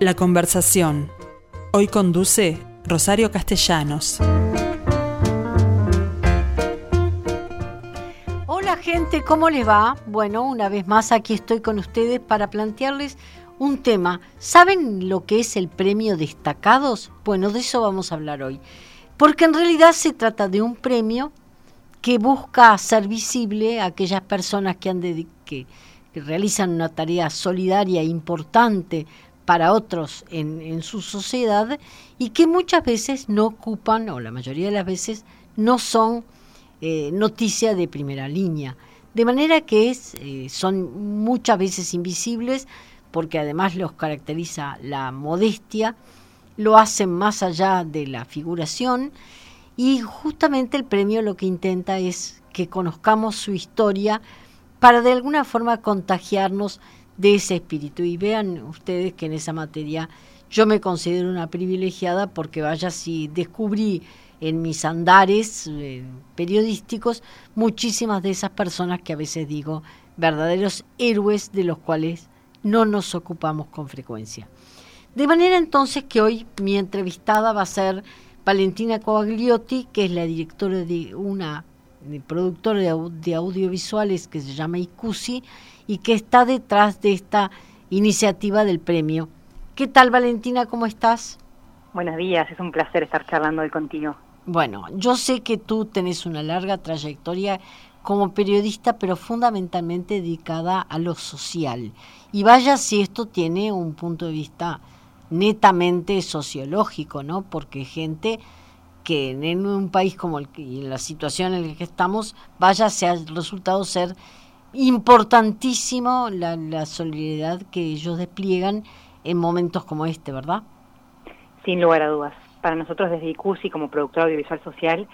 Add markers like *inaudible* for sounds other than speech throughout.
La conversación. Hoy conduce Rosario Castellanos. Hola gente, ¿cómo les va? Bueno, una vez más aquí estoy con ustedes para plantearles un tema. ¿Saben lo que es el premio destacados? Bueno, de eso vamos a hablar hoy. Porque en realidad se trata de un premio que busca ser visible a aquellas personas que, han que realizan una tarea solidaria importante para otros en, su sociedad y que muchas veces no ocupan, o la mayoría de las veces, no son eh, noticia de primera línea. De manera que es, eh, son muchas veces invisibles porque además los caracteriza la modestia, lo hacen más allá de la figuración y justamente el premio lo que intenta es que conozcamos su historia para de alguna forma contagiarnos de ese espíritu. Y vean ustedes que en esa materia yo me considero una privilegiada porque vaya si descubrí en mis andares eh, periodísticos muchísimas de esas personas que a veces digo verdaderos héroes de los cuales no nos ocupamos con frecuencia. De manera entonces que hoy mi entrevistada va a ser Valentina Coagliotti, que es la directora de una productora de, audiovisuales que se llama ICUSI y que está detrás de esta iniciativa del premio. ¿Qué tal Valentina? ¿Cómo estás? Buenos días, es un placer estar charlando hoy contigo. Bueno, yo sé que tú tenés una larga trayectoria como periodista, pero fundamentalmente dedicada a lo social. Y vaya si esto tiene un punto de vista netamente sociológico, ¿no? Porque gente que en un país como el que, en la situación en la que estamos, vaya se ha resultado ser importantísimo la, solidaridad que ellos despliegan en momentos como este, ¿verdad? Sin lugar a dudas. Para nosotros desde ICUSI, como productor audiovisual social,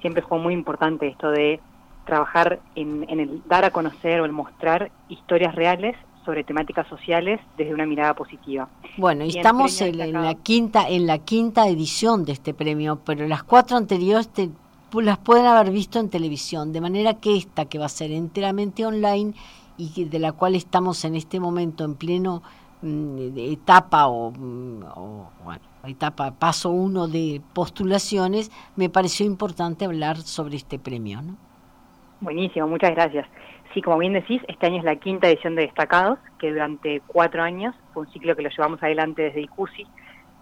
siempre fue muy importante esto de trabajar en, el dar a conocer o el mostrar historias reales sobre temáticas sociales desde una mirada positiva. Bueno, y estamos en, la quinta en la quinta edición de este premio, pero las cuatro anteriores te las pueden haber visto en televisión, de manera que esta, que va a ser enteramente online y de la cual estamos en este momento en pleno mm, etapa mm, o, bueno, etapa paso uno de postulaciones, me pareció importante hablar sobre este premio. ¿no? Buenísimo, muchas gracias. Sí, como bien decís, este año es la quinta edición de Destacados, que durante cuatro años fue un ciclo que lo llevamos adelante desde ICUSI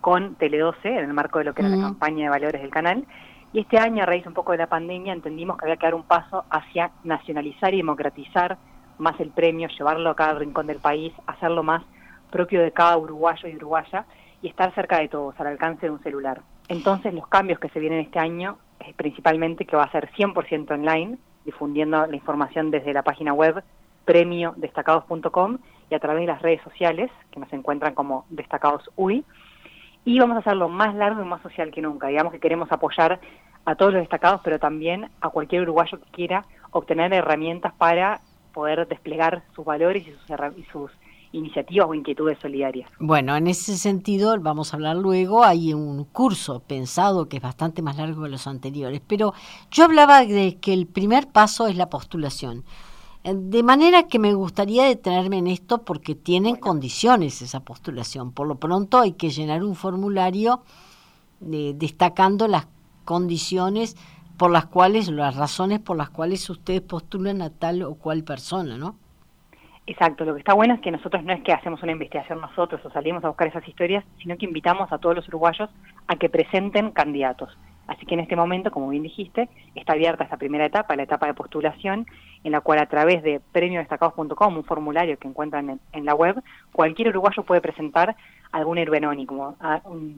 con Tele12, en el marco de lo que era la campaña de valores del canal, y este año, a raíz un poco de la pandemia, entendimos que había que dar un paso hacia nacionalizar y democratizar más el premio, llevarlo a cada rincón del país, hacerlo más propio de cada uruguayo y uruguaya y estar cerca de todos, al alcance de un celular. Entonces, los cambios que se vienen este año es principalmente que va a ser 100% online, difundiendo la información desde la página web premiodestacados.com y a través de las redes sociales, que nos encuentran como Destacados UI, y vamos a hacerlo más largo y más social que nunca. Digamos que queremos apoyar a todos los destacados, pero también a cualquier uruguayo que quiera obtener herramientas para poder desplegar sus valores y sus, iniciativas o inquietudes solidarias. Bueno, en ese sentido vamos a hablar luego. Hay un curso pensado que es bastante más largo que los anteriores, pero yo hablaba de que el primer paso es la postulación. Eh, de manera que me gustaría detenerme en esto porque tienen condiciones esa postulación. Por lo pronto hay que llenar un formulario eh, destacando las condiciones por las cuales, las razones por las cuales ustedes postulan a tal o cual persona, ¿no? Exacto, lo que está bueno es que nosotros no es que hacemos una investigación nosotros o salimos a buscar esas historias, sino que invitamos a todos los uruguayos a que presenten candidatos. Así que en este momento, como bien dijiste, está abierta esta primera etapa, la etapa de postulación, en la cual a través de premiodestacados.com, un formulario que encuentran en, la web, cualquier uruguayo puede presentar algún héroe anónimo,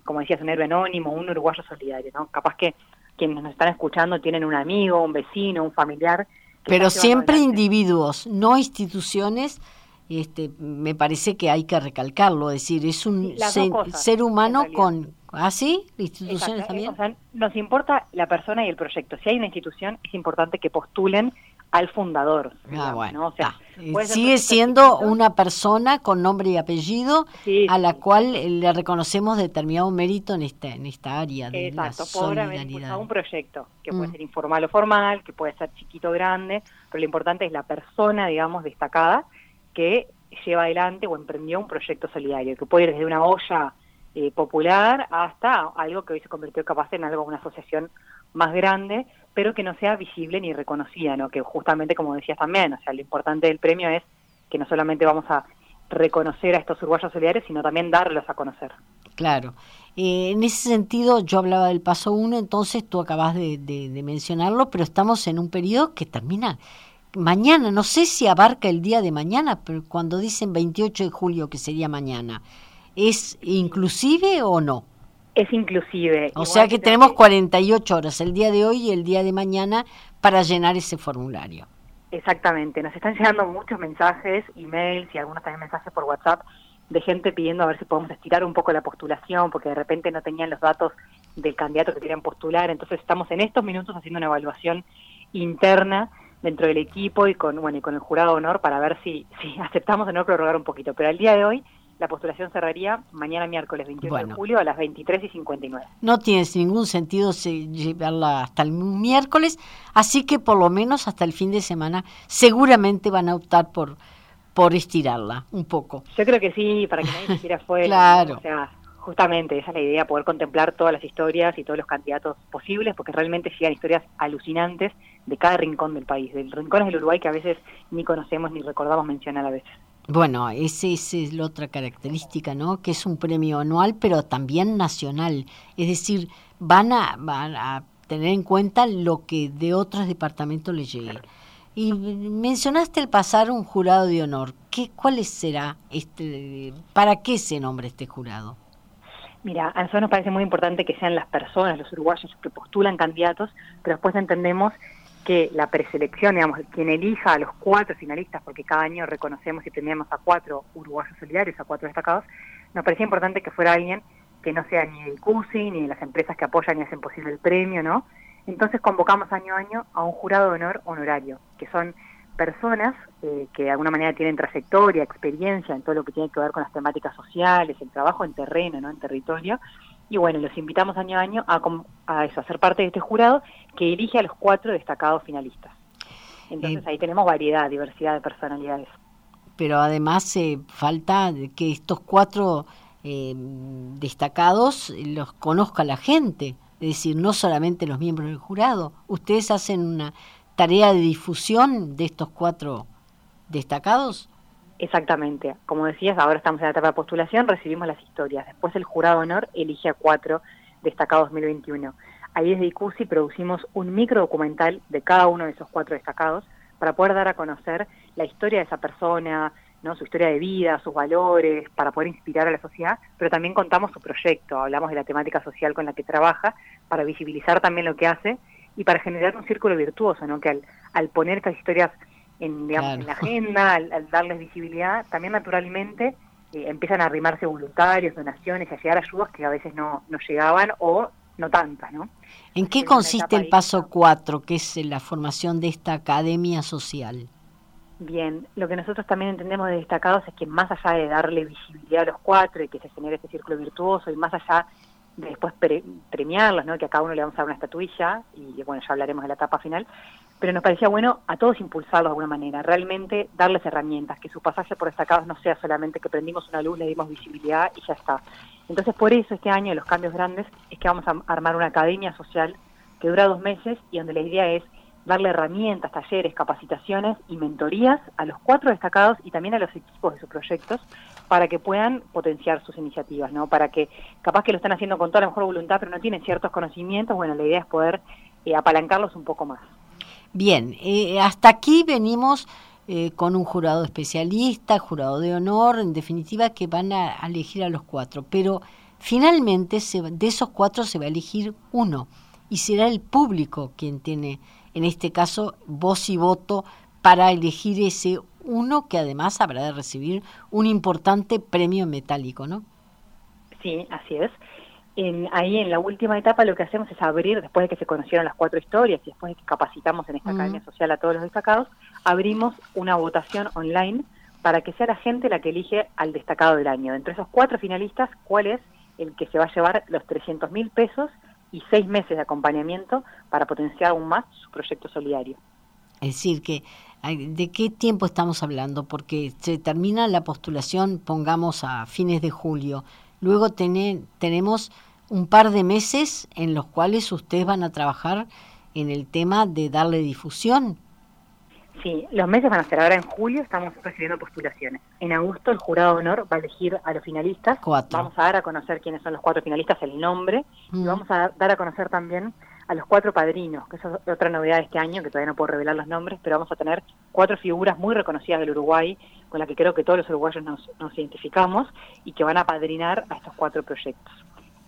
como decías, un héroe un uruguayo solidario, ¿no? Capaz que quienes nos están escuchando tienen un amigo, un vecino, un familiar. Pero siempre individuos, no instituciones. Este, me parece que hay que recalcarlo, es decir, es un ser humano con ¿Ah, sí? ¿Instituciones también? nos importa la persona y el proyecto. Si hay una institución, es importante que postulen al fundador. Ah, bueno. sigue siendo una persona con nombre y apellido a la cual le reconocemos determinado mérito en esta, en esta área de Exacto, la solidaridad. un proyecto que puede mm. ser informal o formal, que puede ser chiquito o grande, pero lo importante es la persona, digamos, destacada que lleva adelante o emprendió un proyecto solidario, que puede ir desde una olla eh, popular hasta algo que hoy se convirtió capaz en algo, una asociación más grande, pero que no sea visible ni reconocida, ¿no? Que justamente, como decías también, o sea, lo importante del premio es que no solamente vamos a reconocer a estos uruguayos solidarios, sino también darlos a conocer. Claro. Eh, en ese sentido, yo hablaba del paso 1, entonces tú acabas de, de, mencionarlo, pero estamos en un periodo que termina mañana, no sé si abarca el día de mañana, pero cuando dicen 28 de julio, que sería mañana, ¿es inclusive o no? Es inclusive. O sea que tenemos 48 horas, el día de hoy y el día de mañana, para llenar ese formulario. Exactamente, nos están llegando muchos mensajes, emails y algunos también mensajes por WhatsApp de gente pidiendo a ver si podemos estirar un poco la postulación, porque de repente no tenían los datos del candidato que querían postular. Entonces estamos en estos minutos haciendo una evaluación interna dentro del equipo y con bueno y con el jurado de honor para ver si, si *laughs* aceptamos o no prorrogar un poquito. Pero al día de hoy la postulación cerraría mañana miércoles 28 de julio a las 23 y 59. No tiene ningún sentido llevarla hasta el miércoles, así que por lo menos hasta el fin de semana seguramente van a optar por por estirarla un poco. Yo creo que sí, para que nadie se quiera *laughs* fuera. claro. O sea, justamente esa es la idea, poder contemplar todas las historias y todos los candidatos posibles, porque realmente llegan historias alucinantes de cada rincón del país, de rincones del Uruguay que a veces ni conocemos ni recordamos mencionar a veces. Bueno, esa es la otra característica, ¿no? Que es un premio anual, pero también nacional. Es decir, van a, van a tener en cuenta lo que de otros departamentos les llegue. Y mencionaste el pasar un jurado de honor. ¿Qué, ¿Cuál será este, para qué se nombra este jurado? Mira, a nosotros nos parece muy importante que sean las personas, los uruguayos que postulan candidatos, pero después entendemos que la preselección, digamos, quien elija a los cuatro finalistas, porque cada año reconocemos y premiamos a cuatro uruguayos solidarios, a cuatro destacados, nos parecía importante que fuera alguien que no sea ni del CUSI, ni de las empresas que apoyan y hacen posible el premio, ¿no? Entonces convocamos año a año a un jurado de honor honorario, que son personas eh, que de alguna manera tienen trayectoria, experiencia en todo lo que tiene que ver con las temáticas sociales, el trabajo en terreno, ¿no? en territorio, y bueno, los invitamos año a año a, a eso, a ser parte de este jurado que elige a los cuatro destacados finalistas. Entonces ahí tenemos variedad, diversidad de personalidades. Pero además eh, falta que estos cuatro eh, destacados los conozca la gente, es decir, no solamente los miembros del jurado. Ustedes hacen una tarea de difusión de estos cuatro destacados. Exactamente. Como decías, ahora estamos en la etapa de postulación, recibimos las historias. Después el jurado honor elige a cuatro destacados 2021. Ahí desde ICUSI producimos un micro documental de cada uno de esos cuatro destacados para poder dar a conocer la historia de esa persona, ¿no? su historia de vida, sus valores, para poder inspirar a la sociedad, pero también contamos su proyecto, hablamos de la temática social con la que trabaja, para visibilizar también lo que hace y para generar un círculo virtuoso, ¿no? que al, al poner estas historias en, digamos, la agenda, al, darles visibilidad, también naturalmente eh, empiezan a arrimarse voluntarios, donaciones, a llegar ayudas que a veces no, no llegaban o no tantas, ¿no? ¿En qué consiste el paso 4, que es la formación de esta academia social? Bien, lo que nosotros también entendemos de destacados es que más allá de darle visibilidad a los cuatro y que se genere este círculo virtuoso y más allá de después premiarlos, ¿no? que a cada uno le vamos a dar una estatuilla y bueno, ya hablaremos de la etapa final, pero nos parecía bueno a todos impulsarlos de alguna manera, realmente darles herramientas, que su pasaje por destacados no sea solamente que prendimos una luz, le dimos visibilidad y ya está. Entonces por eso este año los cambios grandes es que vamos a armar una academia social que dura dos meses y donde la idea es darle herramientas, talleres, capacitaciones y mentorías a los cuatro destacados y también a los equipos de sus proyectos para que puedan potenciar sus iniciativas, ¿no? Para que capaz que lo están haciendo con toda la mejor voluntad, pero no tienen ciertos conocimientos, bueno, la idea es poder eh, apalancarlos un poco más. Bien, eh, hasta aquí venimos eh, con un jurado especialista, jurado de honor, en definitiva que van a, elegir a los cuatro, pero finalmente de esos cuatro se va a elegir uno y será el público quien tiene, en este caso, voz y voto para elegir ese uno que además habrá de recibir un importante premio metálico, ¿no? Sí, así es ahí en la última etapa lo que hacemos es abrir, después de que se conocieron las cuatro historias y después de que capacitamos en esta academia social a todos los destacados, abrimos una votación online para que sea la gente la que elige al destacado del año. Entre esos cuatro finalistas, ¿cuál es el que se va a llevar los 300 mil pesos y seis meses de acompañamiento para potenciar aún más su proyecto solidario? Es decir, que ¿De qué tiempo estamos hablando? Porque se termina la postulación, pongamos a fines de julio. Luego tenemos un par de meses en los cuales ustedes van a trabajar en el tema de darle difusión. Sí, los meses van a ser ahora en julio, estamos recibiendo postulaciones. En agosto el jurado de honor va a elegir a los finalistas. Vamos a dar a conocer quiénes son los cuatro finalistas, el nombre, y mm. vamos a dar a conocer también a los cuatro padrinos, que es otra novedad de este año, que todavía no puedo revelar los nombres, pero vamos a tener cuatro figuras muy reconocidas del Uruguay, con las que creo que todos los uruguayos nos, nos identificamos y que van a padrinar a estos cuatro proyectos.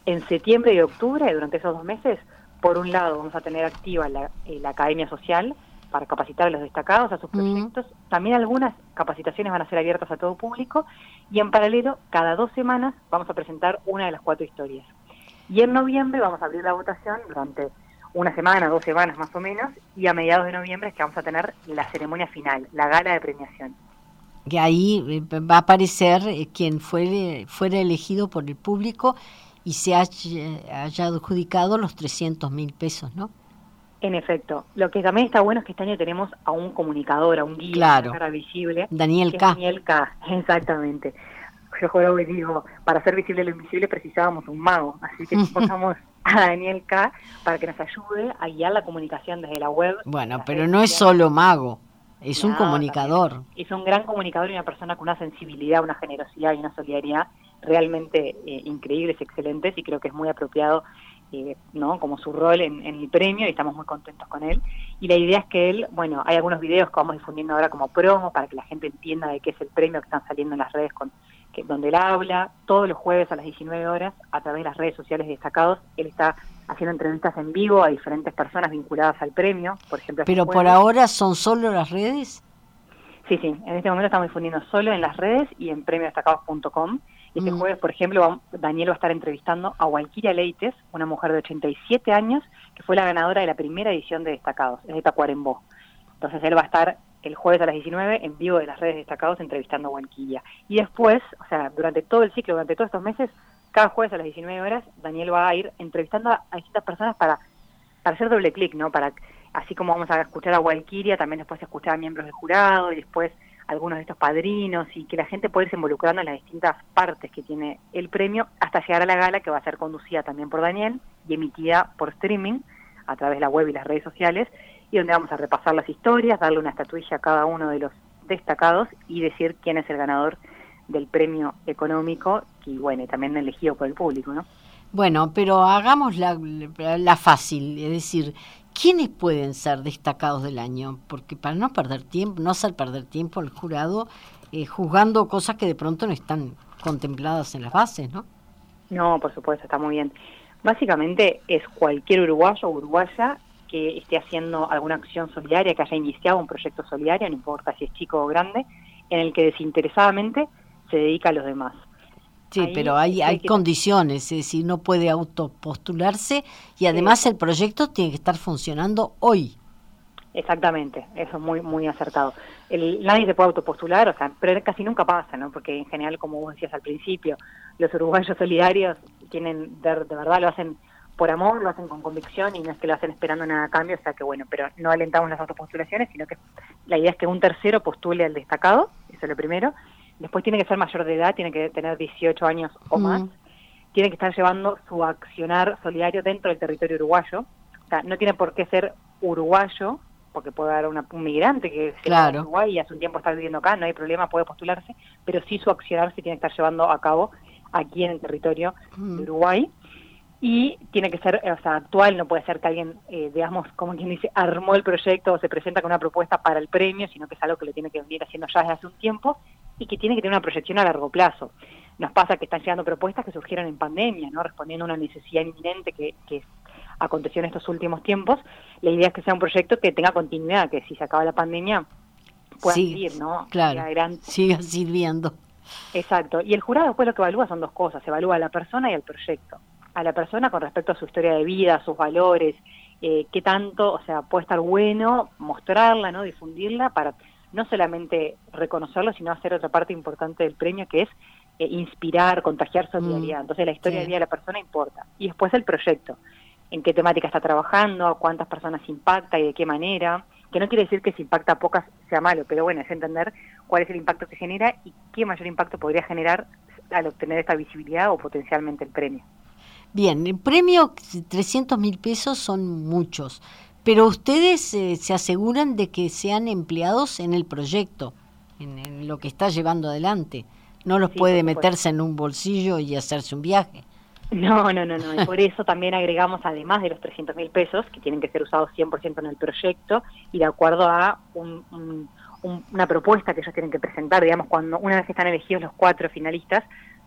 En septiembre y octubre, durante esos dos meses, por un lado vamos a tener activa la, eh, Academia Social para capacitar a los destacados a sus proyectos. También algunas capacitaciones van a ser abiertas a todo público y en paralelo, cada dos semanas vamos a presentar una de las cuatro historias. Y en noviembre vamos a abrir la votación durante una semana, dos semanas más o menos, y a mediados de noviembre es que vamos a tener la ceremonia final, la gala de premiación. Que ahí eh, va a aparecer eh, quien fue, fuera elegido por el público y se haya, adjudicado los 300 mil pesos, ¿no? En efecto. Lo que también está bueno es que este año tenemos a un comunicador, a un guía, claro. cara visible. Daniel K. Daniel K, *laughs* exactamente. Yo juego y digo, para ser visible lo invisible precisábamos un mago, así que *laughs* ponemos *laughs* a Daniel K para que nos ayude a guiar la comunicación desde la web. Bueno, pero no es solo mago, es un comunicador. Es un gran comunicador y una persona con una sensibilidad, una generosidad y una solidaridad realmente eh, increíbles, excelentes y creo que es muy apropiado eh, ¿no? como su rol en, el premio y estamos muy contentos con él. Y la idea es que él, bueno, hay algunos videos que vamos difundiendo ahora como promo para que la gente entienda de qué es el premio que están saliendo en las redes con que, donde él habla todos los jueves a las 19 horas a través de las redes sociales destacados. Él está haciendo entrevistas en vivo a diferentes personas vinculadas al premio, por ejemplo. Pero por ahora son solo las redes. Sí, sí, en este momento estamos difundiendo solo en las redes y en premiodestacados.com este mm. jueves, por ejemplo, Daniel va a estar entrevistando a Walkiria Leites, una mujer de 87 años, que fue la ganadora de la primera edición de Destacados, es de Tacuarembó. Entonces él va a estar el jueves a las 19 en vivo de las redes destacados entrevistando a Walkiria. Y después, o sea, durante todo el ciclo, durante todos estos meses, cada jueves a las 19 horas, Daniel va a ir entrevistando a, distintas personas para, para hacer doble clic, ¿no? Para, así como vamos a escuchar a Walkiria, también después escuchar a miembros del jurado y después algunos de estos padrinos y que la gente pueda irse involucrando en las distintas partes que tiene el premio hasta llegar a la gala que va a ser conducida también por Daniel y emitida por streaming a través de la web y las redes sociales y donde vamos a repasar las historias, darle una estatuilla a cada uno de los destacados y decir quién es el ganador del premio económico y bueno, también elegido por el público, ¿no? Bueno, pero hagamos la, la fácil, es decir, ¿quiénes pueden ser destacados del año? Porque para no perder tiempo, no hacer perder tiempo al jurado eh, juzgando cosas que de pronto no están contempladas en las bases, ¿no? No, por supuesto, está muy bien. Básicamente es cualquier uruguayo o uruguaya que esté haciendo alguna acción solidaria, que haya iniciado un proyecto solidario, no importa si es chico o grande, en el que desinteresadamente se dedica a los demás. Sí, pero hay, hay condiciones, es decir, no puede autopostularse y además el proyecto tiene que estar funcionando hoy. Exactamente, eso es muy muy acertado. El, nadie se puede autopostular, o sea, pero casi nunca pasa, ¿no? Porque en general, como vos decías al principio, los uruguayos solidarios tienen, de, verdad lo hacen por amor, lo hacen con convicción y no es que lo hacen esperando nada a cambio, o sea que bueno, pero no alentamos las autopostulaciones, sino que la idea es que un tercero postule al destacado, eso es lo primero, Después tiene que ser mayor de edad, tiene que tener 18 años o más. Tiene que estar llevando su accionar solidario dentro del territorio uruguayo. O sea, no tiene por qué ser uruguayo, porque puede haber una, un migrante que se claro. Uruguay y hace un tiempo está viviendo acá, no hay problema, puede postularse, pero sí su accionar se tiene que estar llevando a cabo aquí en el territorio de Uruguay y tiene que ser, o sea, actual, no puede ser que alguien, eh, digamos, como quien dice, armó el proyecto o se presenta con una propuesta para el premio, sino que es algo que le tiene que venir haciendo ya desde hace un tiempo y que tiene que tener una proyección a largo plazo. Nos pasa que están llegando propuestas que surgieron en pandemia, ¿no? respondiendo a una necesidad inminente que, que aconteció en estos últimos tiempos. La idea es que sea un proyecto que tenga continuidad, que si se acaba la pandemia pueda seguir, ¿no? Claro, siga sirviendo. Exacto. Y el jurado después lo que evalúa son dos cosas, evalúa a la persona y al proyecto. A la persona con respecto a su historia de vida, sus valores, eh, qué tanto, o sea, puede estar bueno mostrarla, ¿no? Difundirla para no solamente reconocerlo, sino hacer otra parte importante del premio que es eh, inspirar, contagiar solidaridad. Mm, Entonces la historia de vida de la persona importa. Y después el proyecto, en qué temática está trabajando, cuántas personas impacta y de qué manera, que no quiere decir que si impacta pocas sea malo, pero bueno, es entender cuál es el impacto que genera y qué mayor impacto podría generar al obtener esta visibilidad o potencialmente el premio. Bien, el premio 300 mil pesos son muchos, pero ustedes eh, se aseguran de que sean empleados en el proyecto, en, lo que está llevando adelante. No los puede meterse en un bolsillo y hacerse un viaje. No, no, no, no. Y por eso también agregamos, además de los 300 mil pesos, que tienen que ser usados 100% en el proyecto, y de acuerdo a una propuesta que ellos tienen que presentar, digamos, cuando una vez que están elegidos los cuatro finalistas,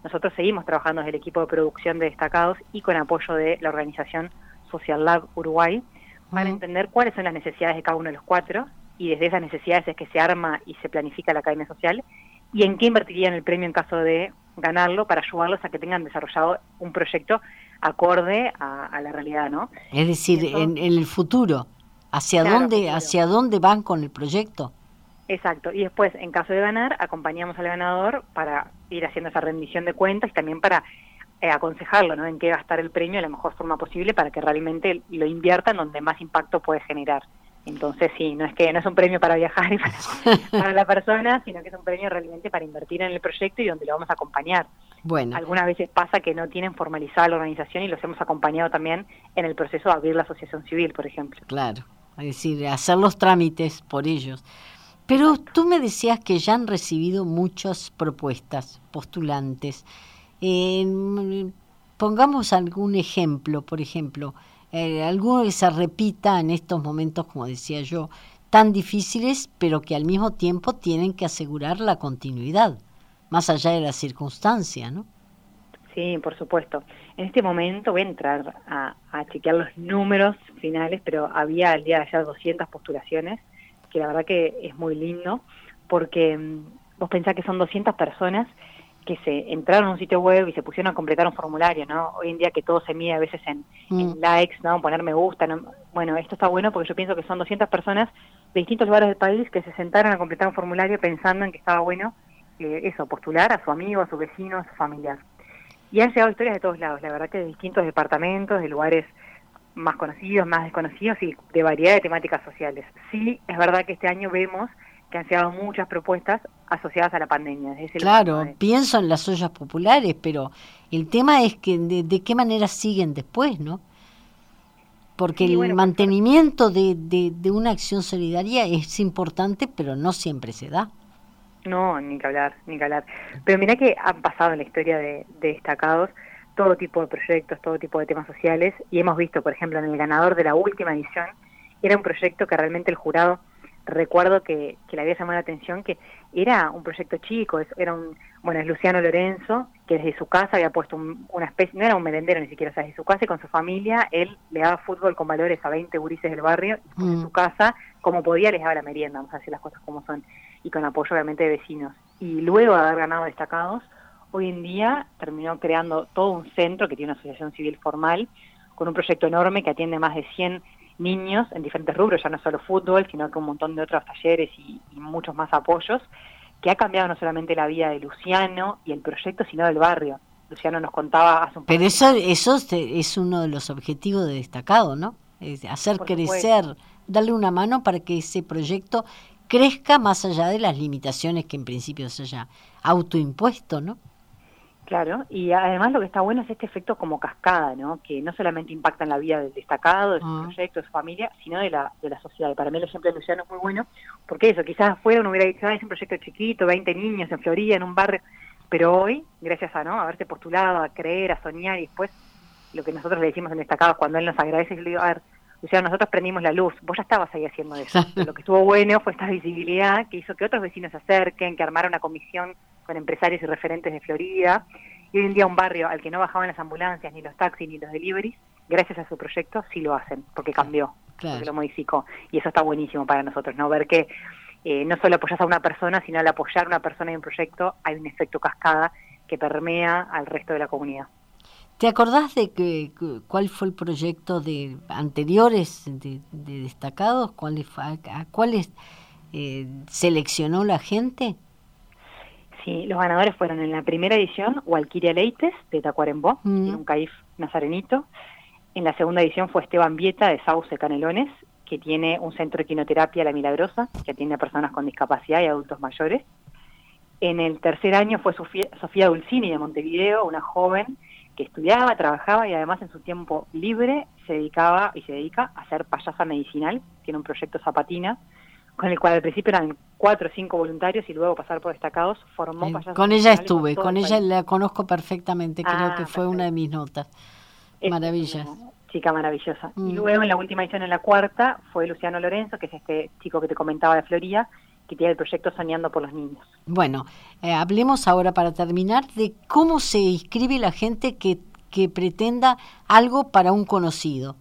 nosotros seguimos trabajando desde el equipo de producción de destacados y con apoyo de la organización Social Lab Uruguay para entender cuáles son las necesidades de cada uno de los cuatro y desde esas necesidades es que se arma y se planifica la academia social y en qué invertirían el premio en caso de ganarlo para ayudarlos a que tengan desarrollado un proyecto acorde a, la realidad, ¿no? Es decir, en, el futuro, ¿hacia dónde hacia dónde van con el proyecto? Exacto, y después, en caso de ganar, acompañamos al ganador para ir haciendo esa rendición de cuentas y también para eh, aconsejarlo, ¿no? En qué gastar el premio de la mejor forma posible para que realmente lo invierta en donde más impacto puede generar. Entonces sí, no es que no es un premio para viajar y para, *laughs* la persona, sino que es un premio realmente para invertir en el proyecto y donde lo vamos a acompañar. Bueno. Algunas veces pasa que no tienen formalizada la organización y los hemos acompañado también en el proceso de abrir la asociación civil, por ejemplo. Claro, es decir, hacer los trámites por ellos. Pero tú me decías que ya han recibido muchas propuestas, postulantes. pongamos algún ejemplo, por ejemplo, eh, alguno que se repita en estos momentos, como decía yo, tan difíciles, pero que al mismo tiempo tienen que asegurar la continuidad, más allá de la circunstancia, ¿no? Sí, por supuesto. En este momento voy a entrar a, a chequear los números finales, pero había al día de ayer 200 postulaciones que la verdad que es muy lindo, porque mm, vos pensás que son 200 personas que se entraron a un sitio web y se pusieron a completar un formulario, ¿no? Hoy en día que todo se mide a veces en, mm. likes, ¿no? Poner me gusta, bueno, esto está bueno porque yo pienso que son 200 personas de distintos lugares del país que se sentaron a completar un formulario pensando en que estaba bueno eh, eso, postular a su amigo, a su vecino, a su familiar. Y han llegado historias de todos lados, la verdad que de distintos departamentos, de lugares más conocidos, más desconocidos y de variedad de temáticas sociales. Sí, es verdad que este año vemos que han llegado muchas propuestas asociadas a la pandemia. claro, pienso en las ollas populares, pero el tema es que de, qué manera siguen después, ¿no? Porque el mantenimiento de, de, una acción solidaria es importante, pero no siempre se da. No, ni que hablar, ni que hablar. Pero mira que han pasado en la historia de, de destacados todo tipo de proyectos, todo tipo de temas sociales y hemos visto, por ejemplo, en el ganador de la última edición, era un proyecto que realmente el jurado, recuerdo que, le había llamado la atención que era un proyecto chico, era un, bueno, es Luciano Lorenzo, que desde su casa había puesto una especie, no era un merendero ni siquiera, o sea, desde su casa y con su familia, él le daba fútbol con valores a 20 gurises del barrio, y en mm. su casa, como podía, les daba la merienda, vamos a decir las cosas como son, y con apoyo obviamente de vecinos. Y luego de haber ganado destacados, hoy en día terminó creando todo un centro que tiene una asociación civil formal, con un proyecto enorme que atiende más de 100 niños en diferentes rubros, ya no solo fútbol, sino que un montón de otros talleres y, muchos más apoyos, que ha cambiado no solamente la vida de Luciano y el proyecto, sino del barrio. Luciano nos contaba hace un Pero eso, eso es uno de los objetivos de destacado, ¿no? Es hacer crecer, darle una mano para que ese proyecto crezca más allá de las limitaciones que en principio se haya autoimpuesto, ¿no? Claro, y además lo que está bueno es este efecto como cascada, ¿no? Que no solamente impacta en la vida del destacado, de su ah. proyecto, de su familia, sino de la, de la sociedad. Y para mí el ejemplo de Luciano es muy bueno, porque eso, quizás afuera uno hubiera dicho, ah, es un proyecto chiquito, 20 niños en Florida, en un barrio, pero hoy, gracias a no haberse postulado, a creer, a soñar, y después lo que nosotros le decimos en destacados cuando él nos agradece, yo le digo, a ver, Luciano, nosotros prendimos la luz, vos ya estabas ahí haciendo eso. lo que estuvo bueno fue esta visibilidad que hizo que otros vecinos se acerquen, que armara una comisión con empresarios y referentes de Florida, y hoy en día un barrio al que no bajaban las ambulancias, ni los taxis, ni los deliveries, gracias a su proyecto sí lo hacen, porque cambió, porque lo modificó. Y eso está buenísimo para nosotros, ¿no? Ver que eh, no solo apoyas a una persona, sino al apoyar a una persona y un proyecto hay un efecto cascada que permea al resto de la comunidad. ¿Te acordás de que, cuál fue el proyecto de anteriores de, destacados? ¿Cuáles, ¿A cuáles eh, seleccionó la gente? Sí, los ganadores fueron en la primera edición Walkiria Leites de Tacuarembó, mm. un caif nazarenito. En la segunda edición fue Esteban Vieta de Sauce Canelones que tiene un centro de quinoterapia La Milagrosa, que atiende a personas con discapacidad y adultos mayores. En el tercer año fue Sofía, Sofía Dulcini de Montevideo, una joven que estudiaba, trabajaba y además en su tiempo libre se dedicaba y se dedica a ser payasa medicinal. Tiene un proyecto Zapatina, con el cual al principio eran cuatro o cinco voluntarios y luego pasar por destacados formó payasos. Con ella estuve, con ella la conozco perfectamente, creo ah, que fue una de mis notas. Maravilla. chica maravillosa. Y mm. luego en la última edición, en la cuarta, fue Luciano Lorenzo, que es este chico que te comentaba de Florida, que tiene el proyecto Soñando por los Niños. Bueno, eh, hablemos ahora para terminar de cómo se inscribe la gente que, que pretenda algo para un conocido.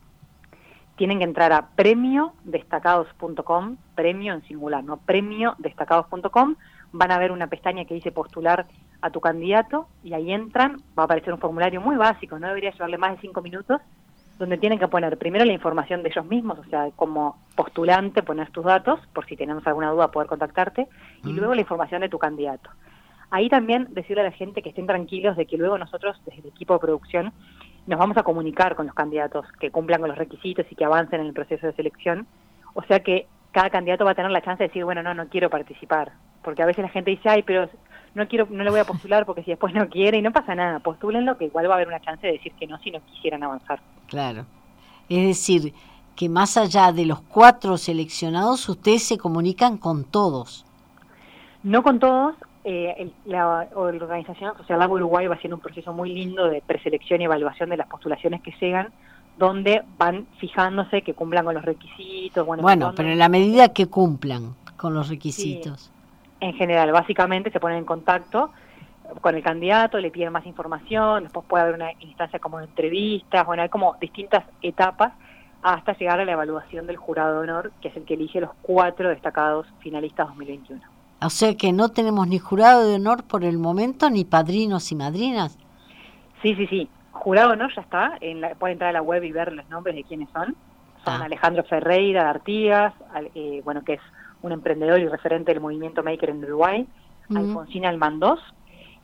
Tienen que entrar a premiodestacados.com, premio en singular, ¿no? Premiodestacados.com, van a ver una pestaña que dice postular a tu candidato y ahí entran, va a aparecer un formulario muy básico, no debería llevarle más de cinco minutos, donde tienen que poner primero la información de ellos mismos, o sea, como postulante poner tus datos, por si tenemos alguna duda poder contactarte, y mm. luego la información de tu candidato. Ahí también decirle a la gente que estén tranquilos de que luego nosotros, desde el equipo de producción, nos vamos a comunicar con los candidatos que cumplan con los requisitos y que avancen en el proceso de selección. O sea que cada candidato va a tener la chance de decir, bueno, no, no quiero participar. Porque a veces la gente dice, ay, pero no quiero, no le voy a postular porque si después no quiere y no pasa nada, postúlenlo que igual va a haber una chance de decir que no si no quisieran avanzar. Claro. Es decir, que más allá de los cuatro seleccionados, ustedes se comunican con todos. No con todos. Eh, la Organización Social Lab Uruguay va haciendo un proceso muy lindo de preselección y evaluación de las postulaciones que llegan, donde van fijándose que cumplan con los requisitos. Bueno, bueno pero en la medida que cumplan con los requisitos. en general, básicamente se ponen en contacto con el candidato, le piden más información, después puede haber una instancia como de entrevistas, bueno, hay como distintas etapas hasta llegar a la evaluación del jurado de honor, que es el que elige los cuatro destacados finalistas 2021. O sea que no tenemos ni jurado de honor por el momento, ni padrinos y madrinas. Sí, sí, sí. Jurado de honor ya está. En la, puede entrar a la web y ver los nombres de quiénes son. Son ah. Alejandro Ferreira de Artigas, eh, bueno, que es un emprendedor y referente del movimiento Maker en Uruguay. Alfonsina Almandós,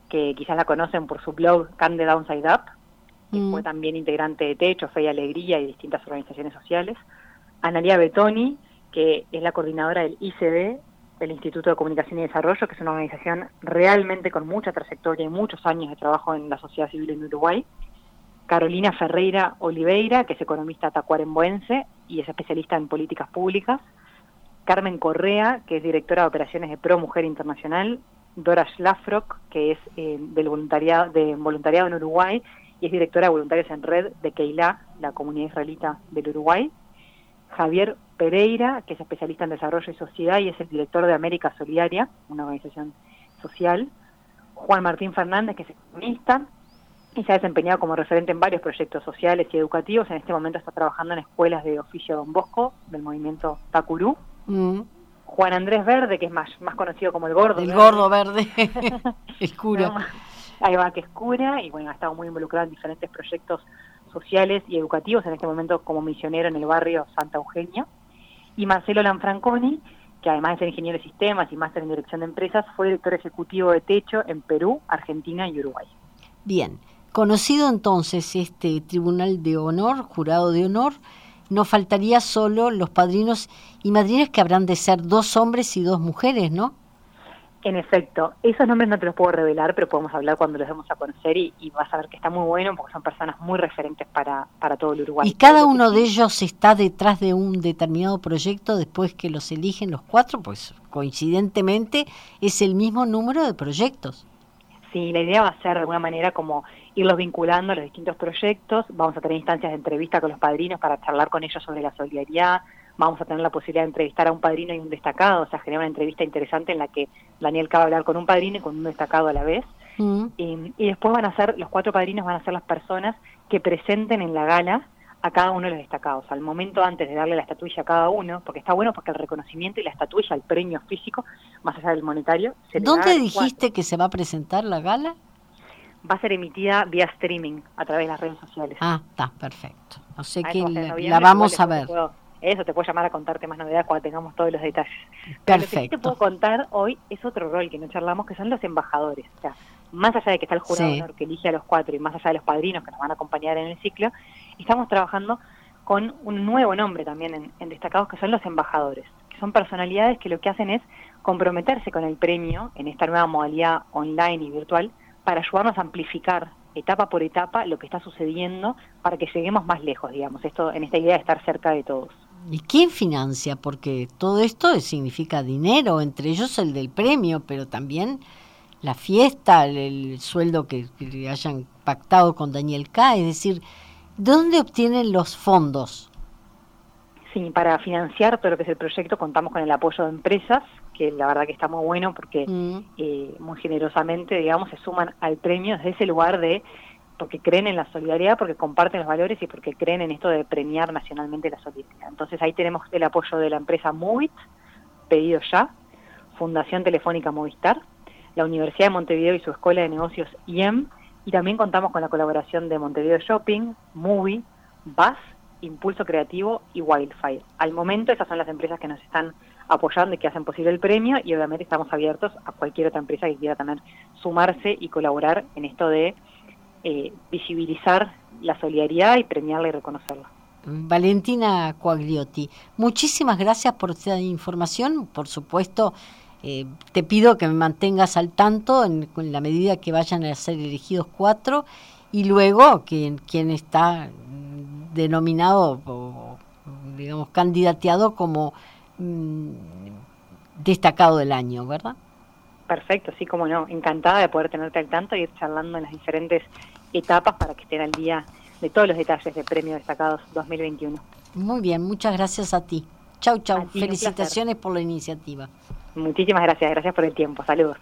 que quizás la conocen por su blog Can the Downside Up, que fue también integrante de Techo, Fe y Alegría y distintas organizaciones sociales. Analia Betoni, que es la coordinadora del ICD, del Instituto de Comunicación y Desarrollo, que es una organización realmente con mucha trayectoria y muchos años de trabajo en la sociedad civil en Uruguay. Carolina Ferreira Oliveira, que es economista tacuarembuense y es especialista en políticas públicas. Carmen Correa, que es directora de operaciones de Pro Mujer Internacional. Dora Schlafrock, que es eh, del voluntariado, de voluntariado en Uruguay y es directora de voluntarios en red de Keilah, la comunidad israelita del Uruguay. Javier Pereira, que es especialista en desarrollo y sociedad y es el director de América Solidaria, una organización social. Juan Martín Fernández, que es economista y se ha desempeñado como referente en varios proyectos sociales y educativos. En este momento está trabajando en escuelas de oficio Don Bosco del movimiento Takuru. Mm. Juan Andrés Verde, que es más, más conocido como el Gordo. El Gordo Verde, *laughs* el cura. ahí va, que es cura, y bueno, ha estado muy involucrado en diferentes proyectos sociales y educativos, en este momento como misionero en el barrio Santa Eugenia. Y Marcelo Lanfranconi, que además de ser ingeniero de sistemas y máster en dirección de empresas, fue director ejecutivo de Techo en Perú, Argentina y Uruguay. Bien, conocido entonces este Tribunal de Honor, Jurado de Honor, no faltaría solo los padrinos y madrinas que habrán de ser dos hombres y dos mujeres, ¿no? En efecto, esos nombres no te los puedo revelar, pero podemos hablar cuando los demos a conocer y, vas a ver que está muy bueno porque son personas muy referentes para, para todo el Uruguay. ¿Y cada uno de ellos está detrás de un determinado proyecto después que los eligen los cuatro? Pues coincidentemente es el mismo número de proyectos. Sí, la idea va a ser de alguna manera como irlos vinculando a los distintos proyectos. Vamos a tener instancias de entrevista con los padrinos para charlar con ellos sobre la solidaridad. Vamos a tener la posibilidad de entrevistar a un padrino y un destacado, o sea, generar una entrevista interesante en la que Daniel va a hablar con un padrino y con un destacado a la vez. Mm. Y, y, después van a ser, los cuatro padrinos van a ser las personas que presenten en la gala a cada uno de los destacados. Al momento antes de darle la estatuilla a cada uno, porque está bueno porque el reconocimiento y la estatuilla, el premio físico, más allá del monetario, se ¿Dónde dijiste que se va a presentar la gala? va a ser emitida vía streaming a través de las redes sociales. Ah, está, perfecto. O sea que la, vamos a ver. Eso te puedo llamar a contarte más novedades cuando tengamos todos los detalles. Perfecto. lo que te puedo contar hoy es otro rol que no charlamos, que son los embajadores. O sea, más allá de que está el jurado que elige a los cuatro y más allá de los padrinos que nos van a acompañar en el ciclo, estamos trabajando con un nuevo nombre también en, destacados que son los embajadores, que son personalidades que lo que hacen es comprometerse con el premio en esta nueva modalidad online y virtual para ayudarnos a amplificar etapa por etapa lo que está sucediendo para que lleguemos más lejos, digamos, esto en esta idea de estar cerca de todos. ¿Y quién financia? Porque todo esto significa dinero, entre ellos el del premio, pero también la fiesta, el, sueldo que, que, hayan pactado con Daniel K. Es decir, ¿dónde obtienen los fondos? Sí, para financiar todo lo que es el proyecto contamos con el apoyo de empresas, que la verdad que está muy bueno porque mm. eh, muy generosamente, digamos, se suman al premio desde ese lugar de porque creen en la solidaridad, porque comparten los valores y porque creen en esto de premiar nacionalmente la solidaridad. Entonces ahí tenemos el apoyo de la empresa Movit, pedido ya, Fundación Telefónica Movistar, la Universidad de Montevideo y su Escuela de Negocios IEM, y también contamos con la colaboración de Montevideo Shopping, Movie, Buzz, Impulso Creativo y Wildfire. Al momento esas son las empresas que nos están apoyando y que hacen posible el premio y obviamente estamos abiertos a cualquier otra empresa que quiera también sumarse y colaborar en esto de eh, visibilizar la solidaridad y premiarla y reconocerla. Valentina Coagliotti, muchísimas gracias por esta información. Por supuesto, eh, te pido que me mantengas al tanto en, la medida que vayan a ser elegidos cuatro y luego quien, quien está denominado o, digamos, candidateado como mm, destacado del año, ¿verdad? Perfecto, sí, como no. Encantada de poder tenerte al tanto y ir charlando en las diferentes etapas para que estén al día de todos los detalles de Premio Destacados 2021. Muy bien, muchas gracias a ti. Chau, chau. Felicitaciones por la iniciativa. Muchísimas gracias, gracias por el tiempo. Saludos.